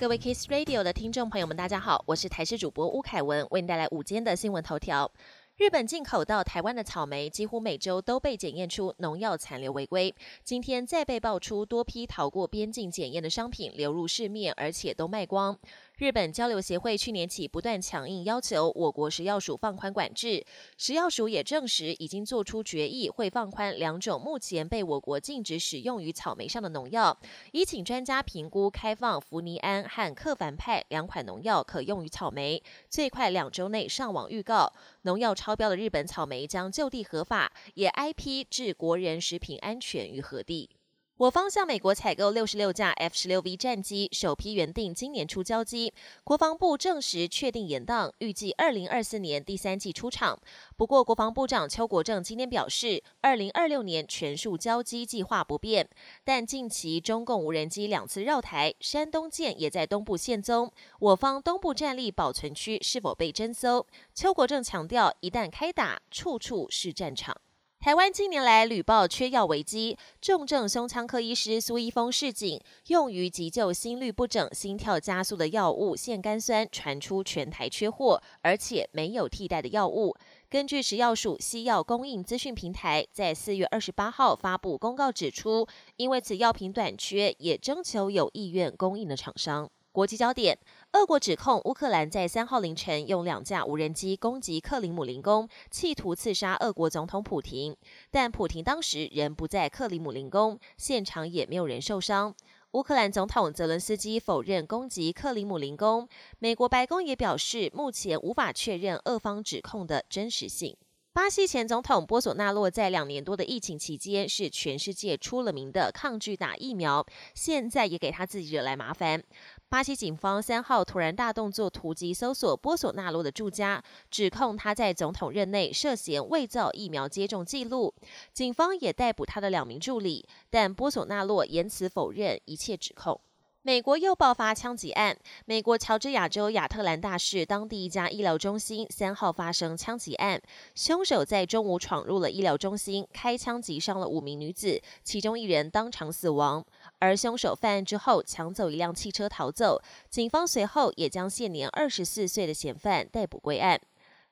各位 Kiss Radio 的听众朋友们，大家好，我是台视主播吴凯文，为您带来午间的新闻头条。日本进口到台湾的草莓，几乎每周都被检验出农药残留违规。今天再被爆出多批逃过边境检验的商品流入市面，而且都卖光。日本交流协会去年起不断强硬要求我国食药署放宽管制，食药署也证实已经做出决议，会放宽两种目前被我国禁止使用于草莓上的农药，已请专家评估开放福尼安和克凡派两款农药可用于草莓，最快两周内上网预告，农药超标的日本草莓将就地合法，也 IP 置国人食品安全于何地。我方向美国采购六十六架 F 十六 V 战机，首批原定今年初交机。国防部证实确定延档，预计二零二四年第三季出厂。不过，国防部长邱国正今天表示，二零二六年全数交机计划不变。但近期中共无人机两次绕台，山东舰也在东部现踪，我方东部战力保存区是否被侦搜？邱国正强调，一旦开打，处处是战场。台湾近年来屡爆缺药危机，重症胸腔科医师苏一峰示警，用于急救心律不整、心跳加速的药物腺苷酸传出全台缺货，而且没有替代的药物。根据食药署西药供应资讯平台在四月二十八号发布公告指出，因为此药品短缺，也征求有意愿供应的厂商。国际焦点：俄国指控乌克兰在三号凌晨用两架无人机攻击克里姆林宫，企图刺杀俄国总统普廷。但普廷当时人不在克里姆林宫，现场也没有人受伤。乌克兰总统泽伦斯基否认攻击克里姆林宫，美国白宫也表示目前无法确认俄方指控的真实性。巴西前总统波索纳洛在两年多的疫情期间是全世界出了名的抗拒打疫苗，现在也给他自己惹来麻烦。巴西警方三号突然大动作突击搜索波索纳洛的住家，指控他在总统任内涉嫌伪造疫苗接种记录。警方也逮捕他的两名助理，但波索纳洛言辞否认一切指控。美国又爆发枪击案。美国乔治亚州亚特兰大市当地一家医疗中心三号发生枪击案，凶手在中午闯入了医疗中心，开枪击伤了五名女子，其中一人当场死亡。而凶手犯案之后抢走一辆汽车逃走，警方随后也将现年二十四岁的嫌犯逮捕归案。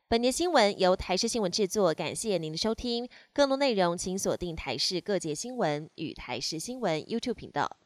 本节新闻由台视新闻制作，感谢您的收听。更多内容请锁定台视各界新闻与台视新闻 YouTube 频道。